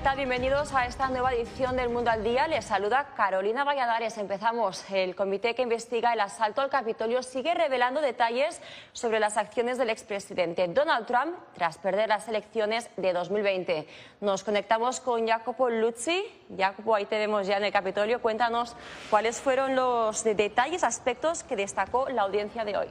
¿Qué tal? Bienvenidos a esta nueva edición del Mundo al Día. Les saluda Carolina Valladares. Empezamos. El comité que investiga el asalto al Capitolio sigue revelando detalles sobre las acciones del expresidente Donald Trump tras perder las elecciones de 2020. Nos conectamos con Jacopo Luzzi. Jacopo, ahí te vemos ya en el Capitolio. Cuéntanos cuáles fueron los detalles, aspectos que destacó la audiencia de hoy.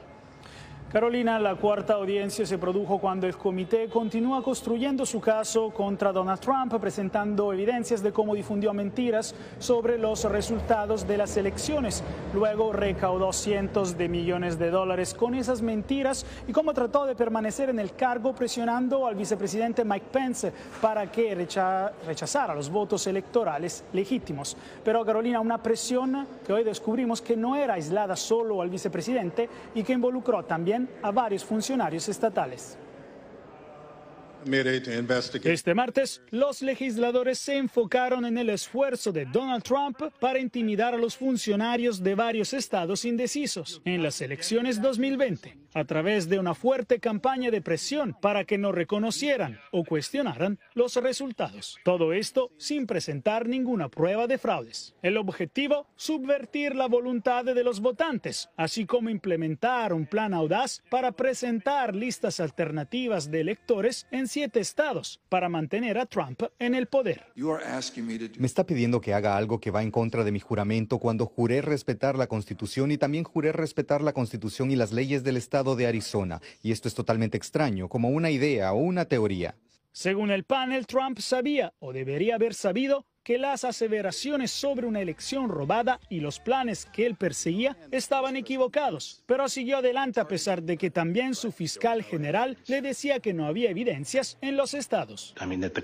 Carolina, la cuarta audiencia se produjo cuando el comité continúa construyendo su caso contra Donald Trump, presentando evidencias de cómo difundió mentiras sobre los resultados de las elecciones. Luego recaudó cientos de millones de dólares con esas mentiras y cómo trató de permanecer en el cargo presionando al vicepresidente Mike Pence para que rechazara los votos electorales legítimos. Pero Carolina, una presión que hoy descubrimos que no era aislada solo al vicepresidente y que involucró también a varios funcionarios estatales. Este martes, los legisladores se enfocaron en el esfuerzo de Donald Trump para intimidar a los funcionarios de varios estados indecisos en las elecciones 2020 a través de una fuerte campaña de presión para que no reconocieran o cuestionaran los resultados. Todo esto sin presentar ninguna prueba de fraudes. El objetivo, subvertir la voluntad de los votantes, así como implementar un plan audaz para presentar listas alternativas de electores en siete estados para mantener a Trump en el poder. Me está pidiendo que haga algo que va en contra de mi juramento cuando juré respetar la Constitución y también juré respetar la Constitución y las leyes del Estado de Arizona, y esto es totalmente extraño, como una idea o una teoría. Según el panel, Trump sabía o debería haber sabido que las aseveraciones sobre una elección robada y los planes que él perseguía estaban equivocados, pero siguió adelante a pesar de que también su fiscal general le decía que no había evidencias en los estados.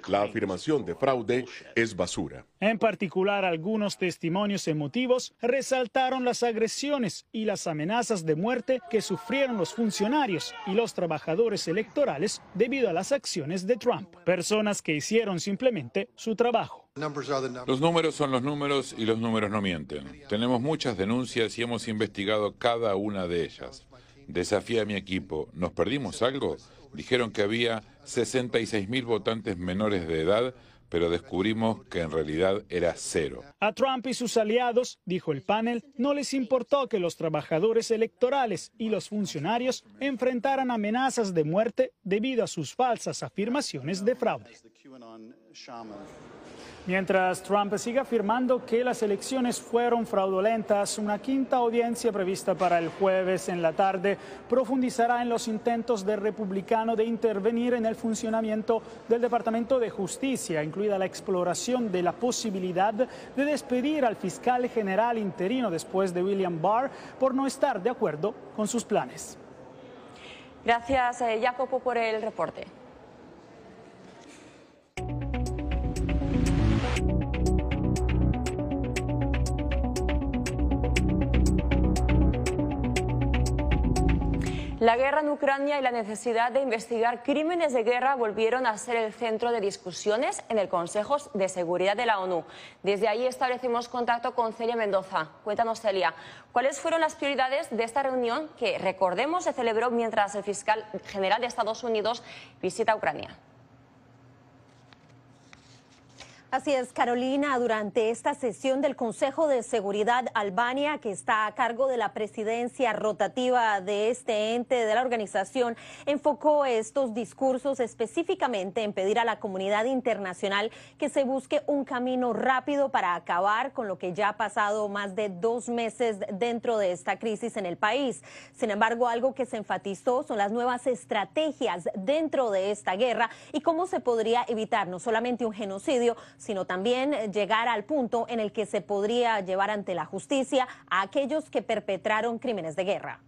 La afirmación de fraude es basura. En particular, algunos testimonios emotivos resaltaron las agresiones y las amenazas de muerte que sufrieron los funcionarios y los trabajadores electorales debido a las acciones de Trump, personas que hicieron simplemente su trabajo. Los números son los números y los números no mienten. Tenemos muchas denuncias y hemos investigado cada una de ellas. Desafía a mi equipo. ¿Nos perdimos algo? Dijeron que había 66 mil votantes menores de edad, pero descubrimos que en realidad era cero. A Trump y sus aliados, dijo el panel, no les importó que los trabajadores electorales y los funcionarios enfrentaran amenazas de muerte debido a sus falsas afirmaciones de fraude. Mientras Trump sigue afirmando que las elecciones fueron fraudulentas, una quinta audiencia prevista para el jueves en la tarde profundizará en los intentos del republicano de intervenir en el funcionamiento del Departamento de Justicia, incluida la exploración de la posibilidad de despedir al fiscal general interino después de William Barr por no estar de acuerdo con sus planes. Gracias, eh, Jacopo, por el reporte. La guerra en Ucrania y la necesidad de investigar crímenes de guerra volvieron a ser el centro de discusiones en el Consejo de Seguridad de la ONU. Desde ahí establecimos contacto con Celia Mendoza. Cuéntanos, Celia, ¿cuáles fueron las prioridades de esta reunión que, recordemos, se celebró mientras el fiscal general de Estados Unidos visita Ucrania? Así es, Carolina, durante esta sesión del Consejo de Seguridad Albania, que está a cargo de la presidencia rotativa de este ente de la organización, enfocó estos discursos específicamente en pedir a la comunidad internacional que se busque un camino rápido para acabar con lo que ya ha pasado más de dos meses dentro de esta crisis en el país. Sin embargo, algo que se enfatizó son las nuevas estrategias dentro de esta guerra y cómo se podría evitar no solamente un genocidio, sino también llegar al punto en el que se podría llevar ante la justicia a aquellos que perpetraron crímenes de guerra.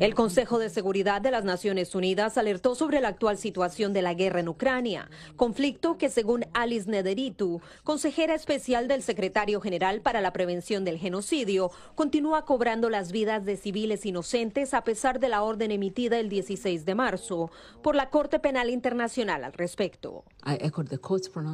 El Consejo de Seguridad de las Naciones Unidas alertó sobre la actual situación de la guerra en Ucrania, conflicto que según Alice Nederitu, consejera especial del secretario general para la prevención del genocidio, continúa cobrando las vidas de civiles inocentes a pesar de la orden emitida el 16 de marzo por la Corte Penal Internacional al respecto.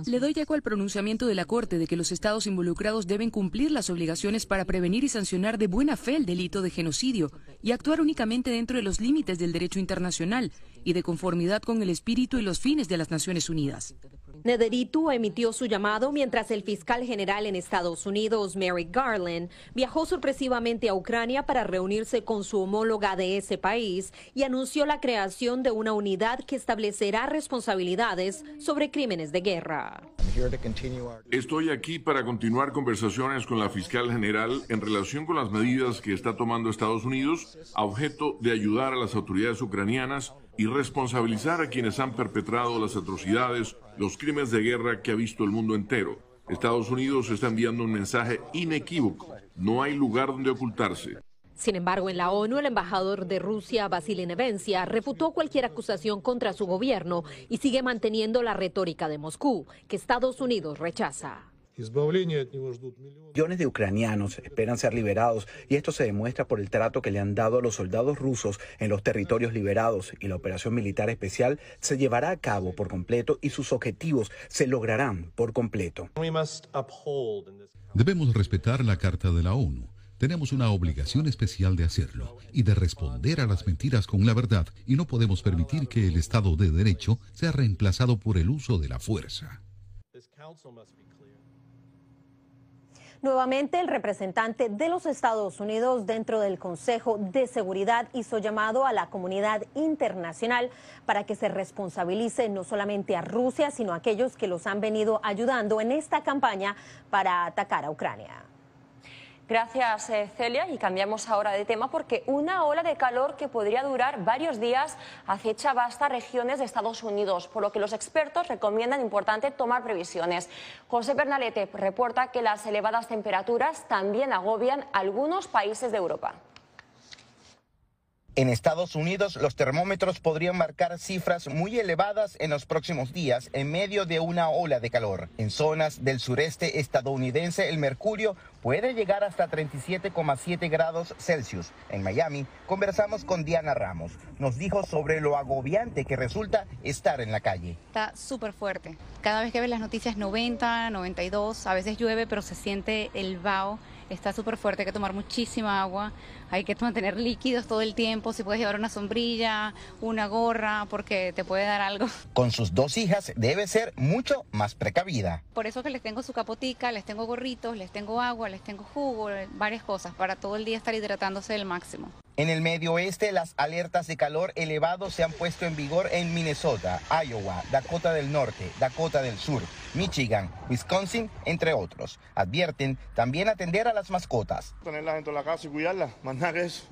Le doy eco al pronunciamiento de la Corte de que los estados involucrados deben cumplir las obligaciones para prevenir y sancionar de buena fe el delito de genocidio y actuar únicamente dentro de los límites del derecho internacional y de conformidad con el espíritu y los fines de las Naciones Unidas. Nederitu emitió su llamado mientras el fiscal general en Estados Unidos, Merrick Garland, viajó sorpresivamente a Ucrania para reunirse con su homóloga de ese país y anunció la creación de una unidad que establecerá responsabilidades sobre crímenes de guerra. Estoy aquí para continuar conversaciones con la fiscal general en relación con las medidas que está tomando Estados Unidos a objeto de ayudar a las autoridades ucranianas y responsabilizar a quienes han perpetrado las atrocidades, los crímenes de guerra que ha visto el mundo entero. Estados Unidos está enviando un mensaje inequívoco. No hay lugar donde ocultarse. Sin embargo, en la ONU, el embajador de Rusia, Vasily Nevencia, refutó cualquier acusación contra su gobierno y sigue manteniendo la retórica de Moscú, que Estados Unidos rechaza. Millones de ucranianos esperan ser liberados y esto se demuestra por el trato que le han dado a los soldados rusos en los territorios liberados y la operación militar especial se llevará a cabo por completo y sus objetivos se lograrán por completo. Debemos respetar la Carta de la ONU. Tenemos una obligación especial de hacerlo y de responder a las mentiras con la verdad y no podemos permitir que el Estado de Derecho sea reemplazado por el uso de la fuerza. Nuevamente, el representante de los Estados Unidos dentro del Consejo de Seguridad hizo llamado a la comunidad internacional para que se responsabilice no solamente a Rusia, sino a aquellos que los han venido ayudando en esta campaña para atacar a Ucrania. Gracias, eh, Celia. Y cambiamos ahora de tema porque una ola de calor que podría durar varios días acecha vastas regiones de Estados Unidos, por lo que los expertos recomiendan importante tomar previsiones. José Bernalete reporta que las elevadas temperaturas también agobian algunos países de Europa. En Estados Unidos, los termómetros podrían marcar cifras muy elevadas en los próximos días en medio de una ola de calor. En zonas del sureste estadounidense, el mercurio puede llegar hasta 37,7 grados Celsius. En Miami, conversamos con Diana Ramos. Nos dijo sobre lo agobiante que resulta estar en la calle. Está súper fuerte. Cada vez que ves las noticias 90, 92, a veces llueve, pero se siente el vaho está súper fuerte, hay que tomar muchísima agua, hay que mantener líquidos todo el tiempo, si puedes llevar una sombrilla, una gorra, porque te puede dar algo. Con sus dos hijas debe ser mucho más precavida. Por eso que les tengo su capotica, les tengo gorritos, les tengo agua, les tengo jugo, varias cosas, para todo el día estar hidratándose al máximo. En el medio oeste, las alertas de calor elevado se han puesto en vigor en Minnesota, Iowa, Dakota del Norte, Dakota del Sur, Michigan, Wisconsin, entre otros. Advierten también atender a las mascotas. Tenerlas dentro de la casa y cuidarlas, más nada que eso.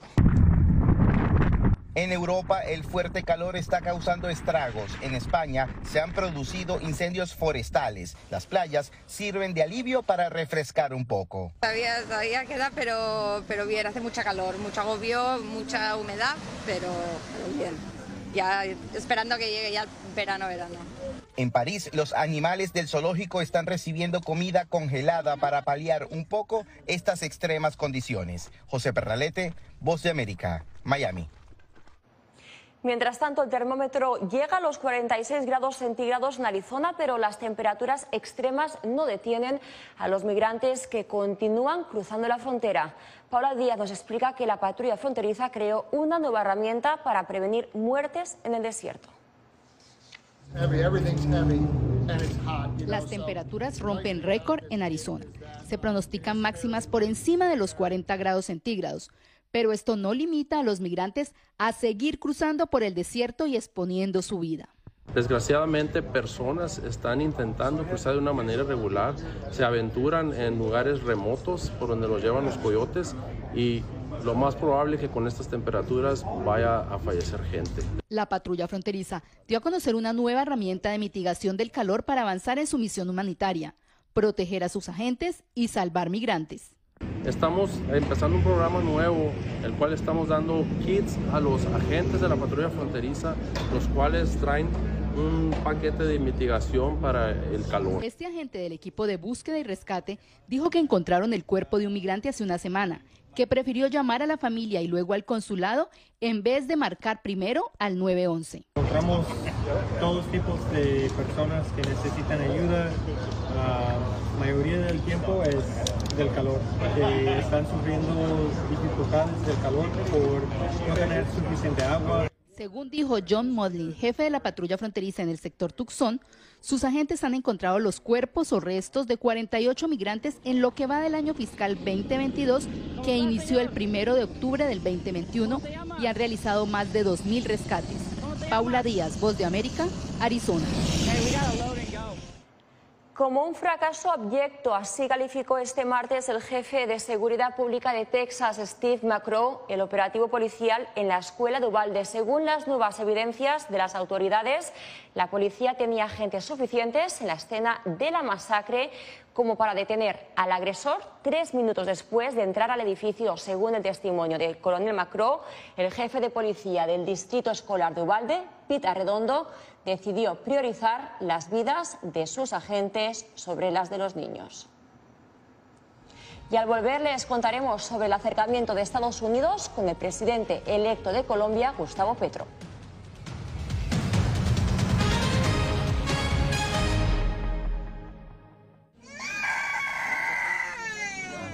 En Europa el fuerte calor está causando estragos. En España se han producido incendios forestales. Las playas sirven de alivio para refrescar un poco. Todavía, todavía queda, pero, pero bien, hace mucha calor, mucho agobio, mucha humedad, pero, bien. Ya esperando que llegue ya verano, verano. En París, los animales del zoológico están recibiendo comida congelada para paliar un poco estas extremas condiciones. José Perralete, Voz de América, Miami. Mientras tanto, el termómetro llega a los 46 grados centígrados en Arizona, pero las temperaturas extremas no detienen a los migrantes que continúan cruzando la frontera. Paula Díaz nos explica que la patrulla fronteriza creó una nueva herramienta para prevenir muertes en el desierto. Las temperaturas rompen récord en Arizona. Se pronostican máximas por encima de los 40 grados centígrados pero esto no limita a los migrantes a seguir cruzando por el desierto y exponiendo su vida. Desgraciadamente, personas están intentando cruzar de una manera irregular, se aventuran en lugares remotos por donde los llevan los coyotes y lo más probable es que con estas temperaturas vaya a fallecer gente. La patrulla fronteriza dio a conocer una nueva herramienta de mitigación del calor para avanzar en su misión humanitaria, proteger a sus agentes y salvar migrantes. Estamos empezando un programa nuevo, el cual estamos dando kits a los agentes de la patrulla fronteriza, los cuales traen un paquete de mitigación para el calor. Este agente del equipo de búsqueda y rescate dijo que encontraron el cuerpo de un migrante hace una semana, que prefirió llamar a la familia y luego al consulado en vez de marcar primero al 911. Encontramos todos tipos de personas que necesitan ayuda. La mayoría del tiempo es del calor, que están sufriendo dificultades del calor por no tener suficiente agua. Según dijo John Modlin, jefe de la patrulla fronteriza en el sector Tucson, sus agentes han encontrado los cuerpos o restos de 48 migrantes en lo que va del año fiscal 2022, que inició el primero de octubre del 2021 y han realizado más de 2.000 rescates. Paula Díaz, Voz de América, Arizona. Como un fracaso abyecto, así calificó este martes el jefe de Seguridad Pública de Texas, Steve McCrow, el operativo policial en la escuela de Uvalde. Según las nuevas evidencias de las autoridades, la policía tenía agentes suficientes en la escena de la masacre como para detener al agresor tres minutos después de entrar al edificio, según el testimonio del coronel McCrow, el jefe de policía del distrito escolar de Uvalde, Pete Arredondo, decidió priorizar las vidas de sus agentes sobre las de los niños. Y al volver les contaremos sobre el acercamiento de Estados Unidos con el presidente electo de Colombia, Gustavo Petro.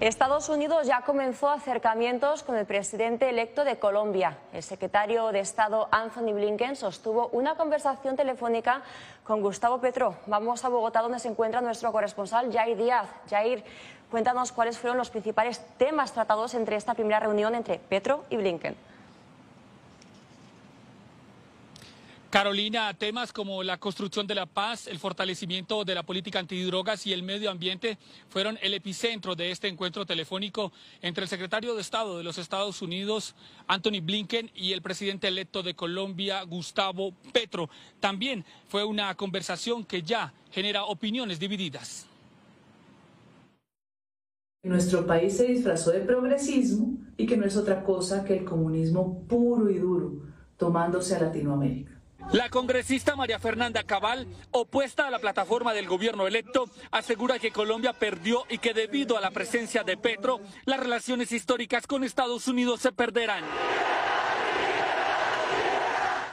Estados Unidos ya comenzó acercamientos con el presidente electo de Colombia. El secretario de Estado Anthony Blinken sostuvo una conversación telefónica con Gustavo Petro. Vamos a Bogotá donde se encuentra nuestro corresponsal Jair Díaz. Jair, cuéntanos cuáles fueron los principales temas tratados entre esta primera reunión entre Petro y Blinken. Carolina, temas como la construcción de la paz, el fortalecimiento de la política antidrogas y el medio ambiente fueron el epicentro de este encuentro telefónico entre el secretario de Estado de los Estados Unidos, Anthony Blinken, y el presidente electo de Colombia, Gustavo Petro. También fue una conversación que ya genera opiniones divididas. Nuestro país se disfrazó de progresismo y que no es otra cosa que el comunismo puro y duro tomándose a Latinoamérica. La congresista María Fernanda Cabal, opuesta a la plataforma del gobierno electo, asegura que Colombia perdió y que debido a la presencia de Petro, las relaciones históricas con Estados Unidos se perderán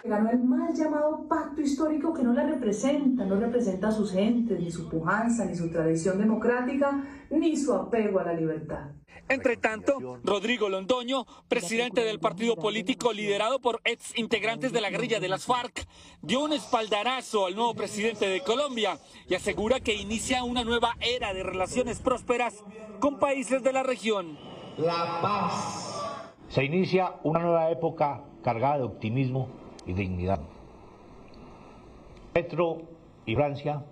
ganó el mal llamado pacto histórico que no la representa, no representa a sus entes, ni su pujanza, ni su tradición democrática, ni su apego a la libertad. Entre tanto, Rodrigo Londoño, presidente del partido político liderado por ex integrantes de la guerrilla de las FARC, dio un espaldarazo al nuevo presidente de Colombia y asegura que inicia una nueva era de relaciones prósperas con países de la región. La paz. Se inicia una nueva época cargada de optimismo y dignidad. Petro y Francia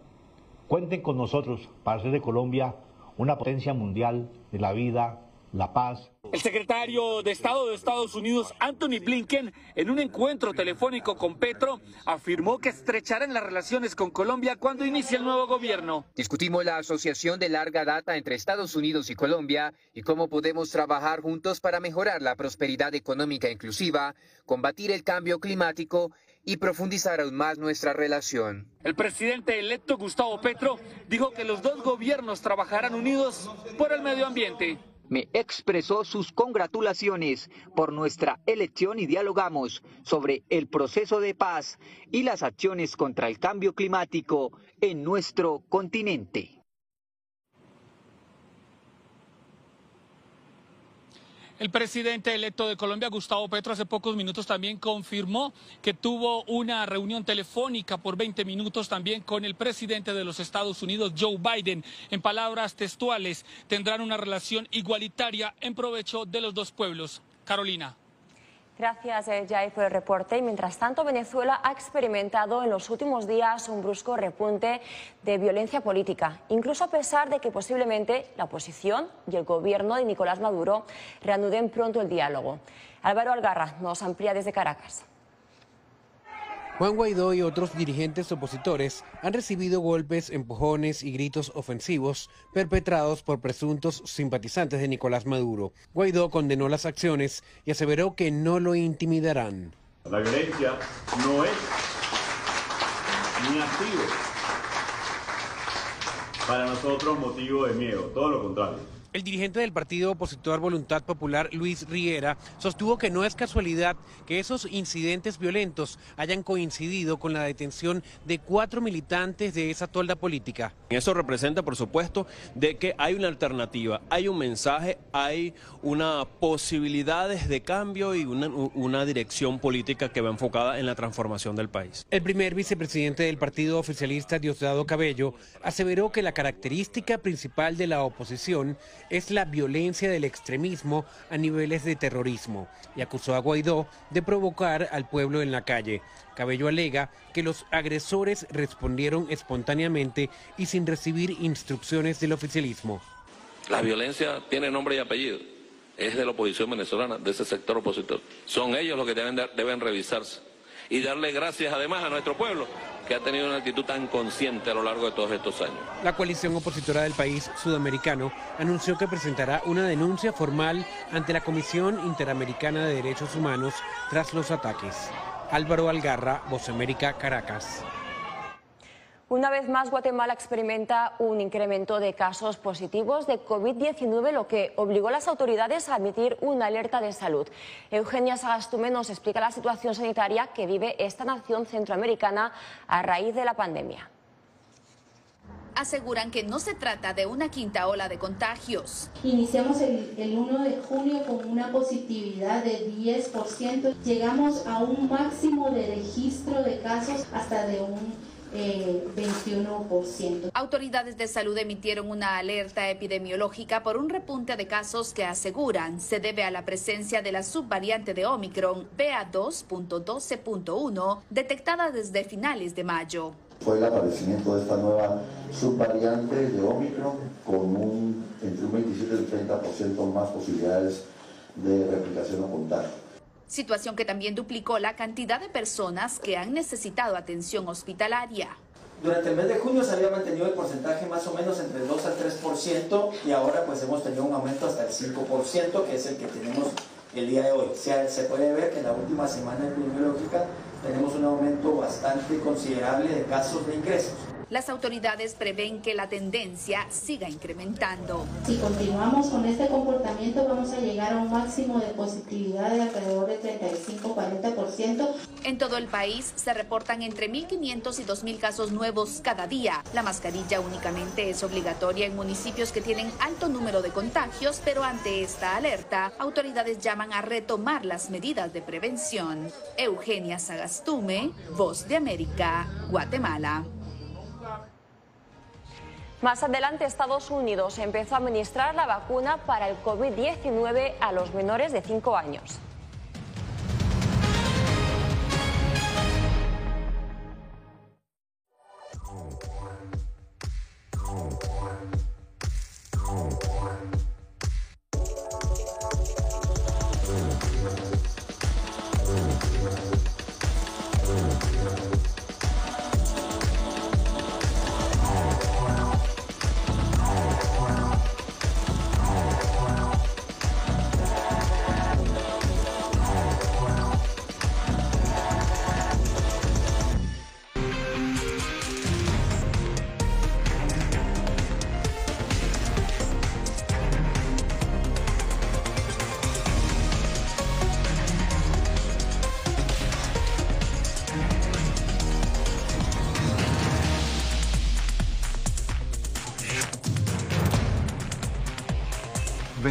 cuenten con nosotros para hacer de Colombia una potencia mundial de la vida, la paz. El secretario de Estado de Estados Unidos, Anthony Blinken, en un encuentro telefónico con Petro, afirmó que estrecharán las relaciones con Colombia cuando inicie el nuevo gobierno. Discutimos la asociación de larga data entre Estados Unidos y Colombia y cómo podemos trabajar juntos para mejorar la prosperidad económica inclusiva, combatir el cambio climático y profundizar aún más nuestra relación. El presidente electo Gustavo Petro dijo que los dos gobiernos trabajarán unidos por el medio ambiente me expresó sus congratulaciones por nuestra elección y dialogamos sobre el proceso de paz y las acciones contra el cambio climático en nuestro continente. El presidente electo de Colombia, Gustavo Petro, hace pocos minutos también confirmó que tuvo una reunión telefónica por 20 minutos también con el presidente de los Estados Unidos, Joe Biden. En palabras textuales, tendrán una relación igualitaria en provecho de los dos pueblos. Carolina. Gracias, eh, Jai, por el reporte. mientras tanto, Venezuela ha experimentado en los últimos días un brusco repunte de violencia política, incluso a pesar de que posiblemente la oposición y el gobierno de Nicolás Maduro reanuden pronto el diálogo. Álvaro Algarra nos amplía desde Caracas. Juan Guaidó y otros dirigentes opositores han recibido golpes, empujones y gritos ofensivos perpetrados por presuntos simpatizantes de Nicolás Maduro. Guaidó condenó las acciones y aseveró que no lo intimidarán. La violencia no es ni sido para nosotros motivo de miedo, todo lo contrario. El dirigente del partido opositor Voluntad Popular, Luis Riera, sostuvo que no es casualidad que esos incidentes violentos hayan coincidido con la detención de cuatro militantes de esa tolda política. Eso representa, por supuesto, de que hay una alternativa, hay un mensaje, hay una posibilidades de cambio y una, una dirección política que va enfocada en la transformación del país. El primer vicepresidente del partido oficialista, Diosdado Cabello, aseveró que la característica principal de la oposición es la violencia del extremismo a niveles de terrorismo y acusó a Guaidó de provocar al pueblo en la calle. Cabello alega que los agresores respondieron espontáneamente y sin recibir instrucciones del oficialismo. La violencia tiene nombre y apellido. Es de la oposición venezolana, de ese sector opositor. Son ellos los que deben, deben revisarse. Y darle gracias además a nuestro pueblo que ha tenido una actitud tan consciente a lo largo de todos estos años. La coalición opositora del país sudamericano anunció que presentará una denuncia formal ante la Comisión Interamericana de Derechos Humanos tras los ataques. Álvaro Algarra, Voz América, Caracas. Una vez más, Guatemala experimenta un incremento de casos positivos de COVID-19, lo que obligó a las autoridades a emitir una alerta de salud. Eugenia Sagastume nos explica la situación sanitaria que vive esta nación centroamericana a raíz de la pandemia aseguran que no se trata de una quinta ola de contagios. Iniciamos el, el, 1 de junio con una positividad de 10%. Llegamos a un máximo de registro de casos hasta de un 21%. Autoridades de salud emitieron una alerta epidemiológica por un repunte de casos que aseguran se debe a la presencia de la subvariante de Omicron BA2.12.1 detectada desde finales de mayo. Fue el aparecimiento de esta nueva subvariante de Omicron con un, entre un 27 y un 30% más posibilidades de replicación o contagio situación que también duplicó la cantidad de personas que han necesitado atención hospitalaria. Durante el mes de junio se había mantenido el porcentaje más o menos entre el 2 al 3% y ahora pues hemos tenido un aumento hasta el 5% que es el que tenemos el día de hoy. O sea, se puede ver que en la última semana epidemiológica tenemos un aumento bastante considerable de casos de ingresos. Las autoridades prevén que la tendencia siga incrementando. Si continuamos con este comportamiento vamos a llegar a un máximo de positividad de alrededor de 35-40%. En todo el país se reportan entre 1.500 y 2.000 casos nuevos cada día. La mascarilla únicamente es obligatoria en municipios que tienen alto número de contagios, pero ante esta alerta, autoridades llaman a retomar las medidas de prevención. Eugenia Sagastume, Voz de América, Guatemala. Más adelante, Estados Unidos empezó a administrar la vacuna para el COVID-19 a los menores de 5 años.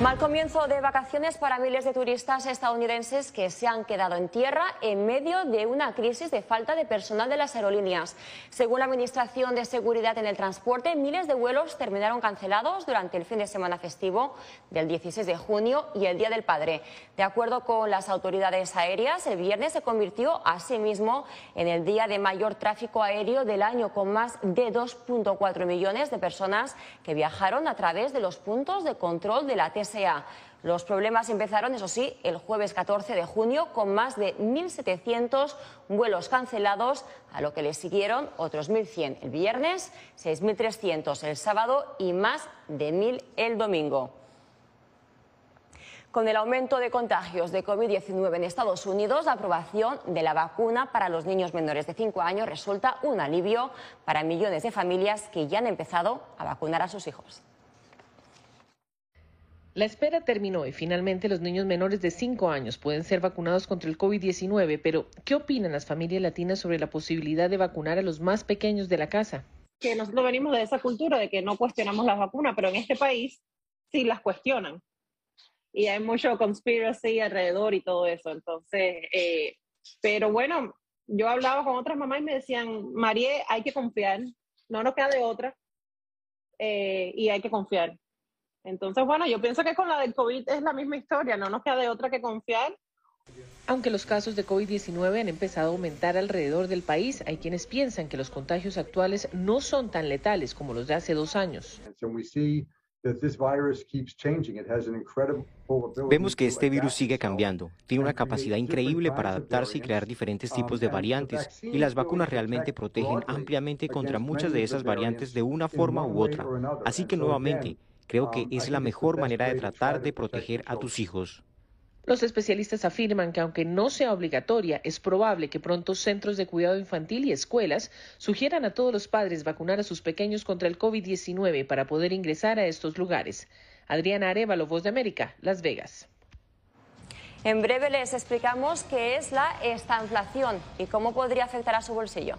Mal comienzo de vacaciones para miles de turistas estadounidenses que se han quedado en tierra en medio de una crisis de falta de personal de las aerolíneas. Según la Administración de Seguridad en el Transporte, miles de vuelos terminaron cancelados durante el fin de semana festivo del 16 de junio y el Día del Padre. De acuerdo con las autoridades aéreas, el viernes se convirtió asimismo en el día de mayor tráfico aéreo del año, con más de 2.4 millones de personas que viajaron a través de los puntos de control de la TSA. Los problemas empezaron, eso sí, el jueves 14 de junio con más de 1.700 vuelos cancelados, a lo que le siguieron otros 1.100 el viernes, 6.300 el sábado y más de 1.000 el domingo. Con el aumento de contagios de COVID-19 en Estados Unidos, la aprobación de la vacuna para los niños menores de 5 años resulta un alivio para millones de familias que ya han empezado a vacunar a sus hijos. La espera terminó y finalmente los niños menores de 5 años pueden ser vacunados contra el COVID-19, pero ¿qué opinan las familias latinas sobre la posibilidad de vacunar a los más pequeños de la casa? Que nosotros venimos de esa cultura de que no cuestionamos las vacunas, pero en este país sí las cuestionan. Y hay mucho conspiracy alrededor y todo eso. Entonces, eh, pero bueno, yo hablaba con otras mamás y me decían, María, hay que confiar, no nos queda de otra eh, y hay que confiar. Entonces, bueno, yo pienso que con la del COVID es la misma historia, no nos queda de otra que confiar. Aunque los casos de COVID-19 han empezado a aumentar alrededor del país, hay quienes piensan que los contagios actuales no son tan letales como los de hace dos años. Vemos que este virus sigue cambiando, tiene una capacidad increíble para adaptarse y crear diferentes tipos de variantes, y las vacunas realmente protegen ampliamente contra muchas de esas variantes de una forma u otra. Así que nuevamente, Creo que es la mejor manera de tratar de proteger a tus hijos. Los especialistas afirman que aunque no sea obligatoria, es probable que pronto centros de cuidado infantil y escuelas sugieran a todos los padres vacunar a sus pequeños contra el COVID-19 para poder ingresar a estos lugares. Adriana Arevalo, Voz de América, Las Vegas. En breve les explicamos qué es la estanflación y cómo podría afectar a su bolsillo.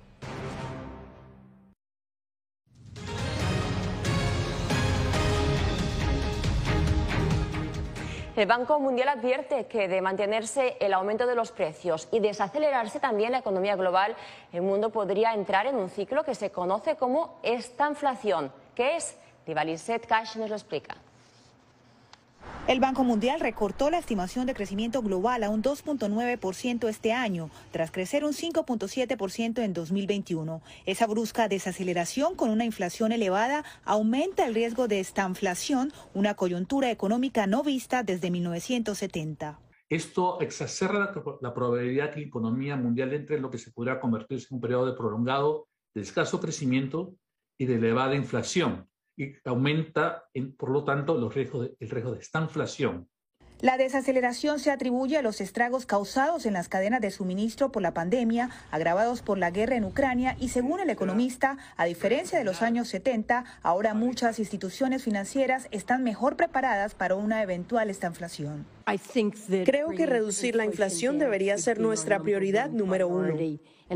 El Banco Mundial advierte que de mantenerse el aumento de los precios y desacelerarse también la economía global, el mundo podría entrar en un ciclo que se conoce como estanflación. ¿Qué es? Divaliset Cash nos lo explica. El Banco Mundial recortó la estimación de crecimiento global a un 2.9% este año, tras crecer un 5.7% en 2021. Esa brusca desaceleración con una inflación elevada aumenta el riesgo de estanflación, una coyuntura económica no vista desde 1970. Esto exacerba la probabilidad que la economía mundial entre en lo que se podría convertirse en un periodo de prolongado de escaso crecimiento y de elevada inflación y aumenta, por lo tanto, los riesgos el riesgo de estanflación. La desaceleración se atribuye a los estragos causados en las cadenas de suministro por la pandemia, agravados por la guerra en Ucrania y según el economista, a diferencia de los años 70, ahora muchas instituciones financieras están mejor preparadas para una eventual estanflación. Creo que reducir la inflación debería ser nuestra prioridad número uno.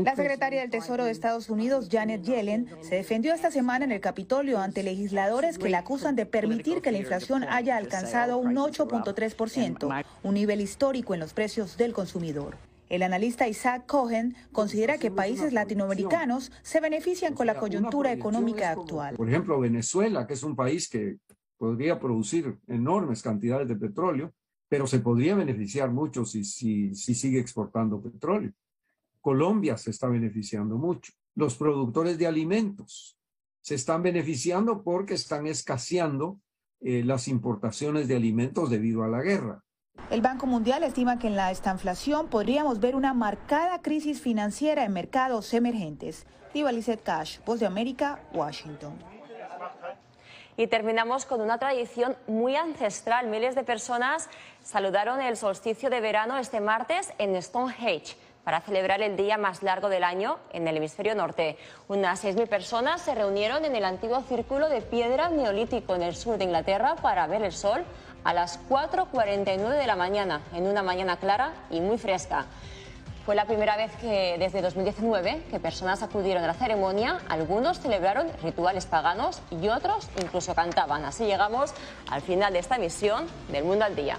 La secretaria del Tesoro de Estados Unidos, Janet Yellen, se defendió esta semana en el Capitolio ante legisladores que la acusan de permitir que la inflación haya alcanzado un 8.3%, un nivel histórico en los precios del consumidor. El analista Isaac Cohen considera que países latinoamericanos se benefician con la coyuntura económica actual. Por ejemplo, Venezuela, que es un país que podría producir enormes cantidades de petróleo, pero se podría beneficiar mucho si, si, si sigue exportando petróleo. Colombia se está beneficiando mucho. Los productores de alimentos se están beneficiando porque están escaseando eh, las importaciones de alimentos debido a la guerra. El Banco Mundial estima que en la estanflación podríamos ver una marcada crisis financiera en mercados emergentes. Diva Cash, Voz de América, Washington. Y terminamos con una tradición muy ancestral. Miles de personas saludaron el solsticio de verano este martes en Stonehenge para celebrar el día más largo del año en el hemisferio norte. Unas 6.000 personas se reunieron en el antiguo círculo de piedra neolítico en el sur de Inglaterra para ver el sol a las 4.49 de la mañana, en una mañana clara y muy fresca. Fue la primera vez que desde 2019 que personas acudieron a la ceremonia, algunos celebraron rituales paganos y otros incluso cantaban. Así llegamos al final de esta emisión del Mundo al Día.